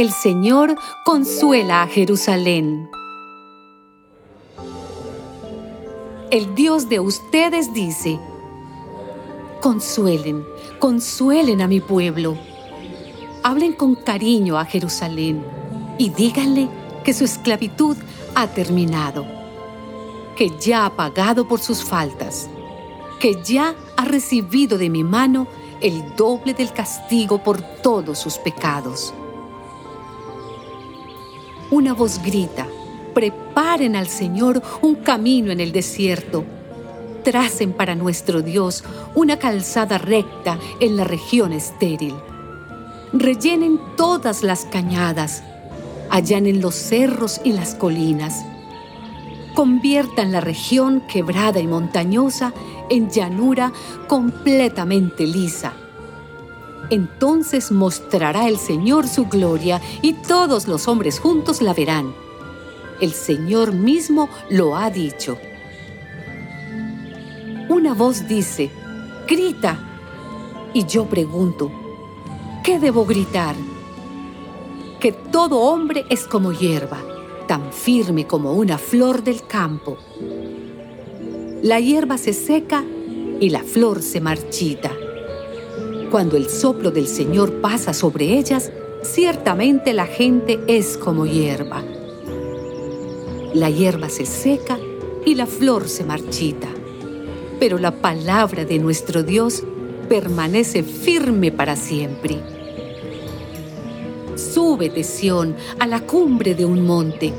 El Señor consuela a Jerusalén. El Dios de ustedes dice, consuelen, consuelen a mi pueblo. Hablen con cariño a Jerusalén y díganle que su esclavitud ha terminado, que ya ha pagado por sus faltas, que ya ha recibido de mi mano el doble del castigo por todos sus pecados una voz grita, preparen al Señor un camino en el desierto. Tracen para nuestro Dios una calzada recta en la región estéril. Rellenen todas las cañadas, allanen los cerros y las colinas. Conviertan la región quebrada y montañosa en llanura completamente lisa entonces mostrará el Señor su gloria y todos los hombres juntos la verán. El Señor mismo lo ha dicho. Una voz dice, grita. Y yo pregunto, ¿qué debo gritar? Que todo hombre es como hierba, tan firme como una flor del campo. La hierba se seca y la flor se marchita cuando el soplo del Señor pasa sobre ellas, ciertamente la gente es como hierba. La hierba se seca y la flor se marchita, pero la palabra de nuestro Dios permanece firme para siempre. Súbete, Sión, a la cumbre de un monte.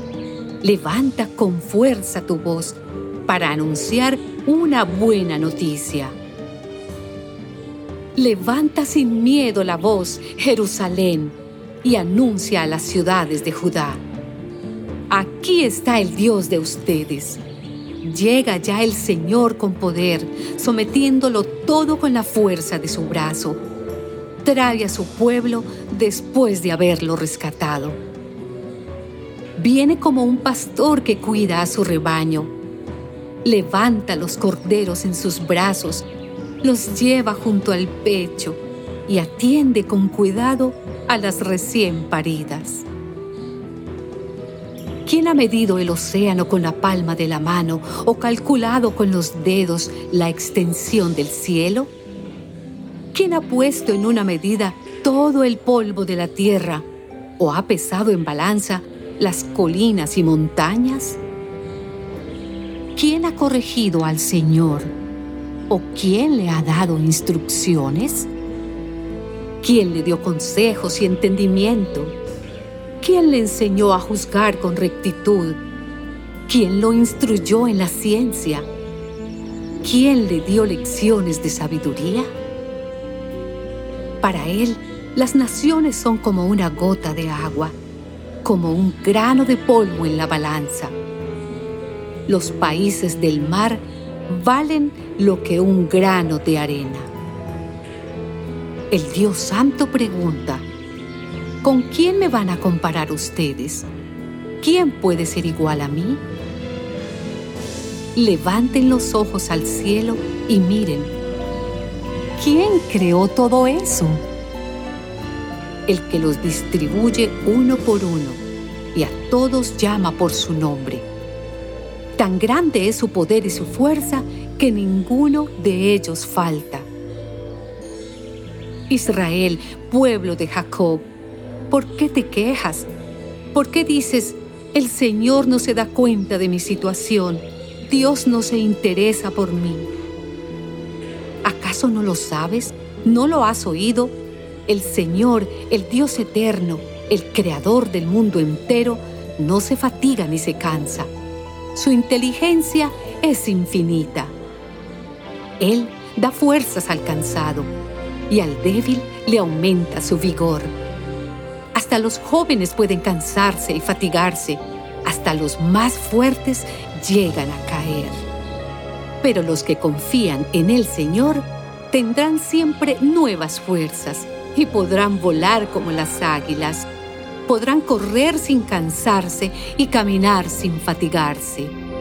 Levanta con fuerza tu voz para anunciar una buena noticia Levanta sin miedo la voz, Jerusalén, y anuncia a las ciudades de Judá. Aquí está el Dios de ustedes. Llega ya el Señor con poder, sometiéndolo todo con la fuerza de su brazo. Trae a su pueblo después de haberlo rescatado. Viene como un pastor que cuida a su rebaño. Levanta los corderos en sus brazos los lleva junto al pecho y atiende con cuidado a las recién paridas. ¿Quién ha medido el océano con la palma de la mano o calculado con los dedos la extensión del cielo? ¿Quién ha puesto en una medida todo el polvo de la tierra o ha pesado en balanza las colinas y montañas? ¿Quién ha corregido al Señor? ¿O quién le ha dado instrucciones? ¿Quién le dio consejos y entendimiento? ¿Quién le enseñó a juzgar con rectitud? ¿Quién lo instruyó en la ciencia? ¿Quién le dio lecciones de sabiduría? Para él, las naciones son como una gota de agua, como un grano de polvo en la balanza. Los países del mar valen lo que un grano de arena. El Dios Santo pregunta, ¿con quién me van a comparar ustedes? ¿Quién puede ser igual a mí? Levanten los ojos al cielo y miren. ¿Quién creó todo eso? El que los distribuye uno por uno y a todos llama por su nombre Tan grande es su poder y su fuerza que ninguno de ellos falta. Israel, pueblo de Jacob, ¿por qué te quejas? ¿Por qué dices, el Señor no se da cuenta de mi situación? Dios no se interesa por mí. ¿Acaso no lo sabes? ¿No lo has oído? El Señor, el Dios eterno, el Creador del mundo entero, no se fatiga ni se cansa su inteligencia es infinita. Él da fuerzas al cansado y al débil le aumenta su vigor. Hasta los jóvenes pueden cansarse y fatigarse, hasta los más fuertes llegan a caer. Pero los que confían en el Señor tendrán siempre nuevas fuerzas y podrán volar como las águilas podrán correr sin cansarse y caminar sin fatigarse.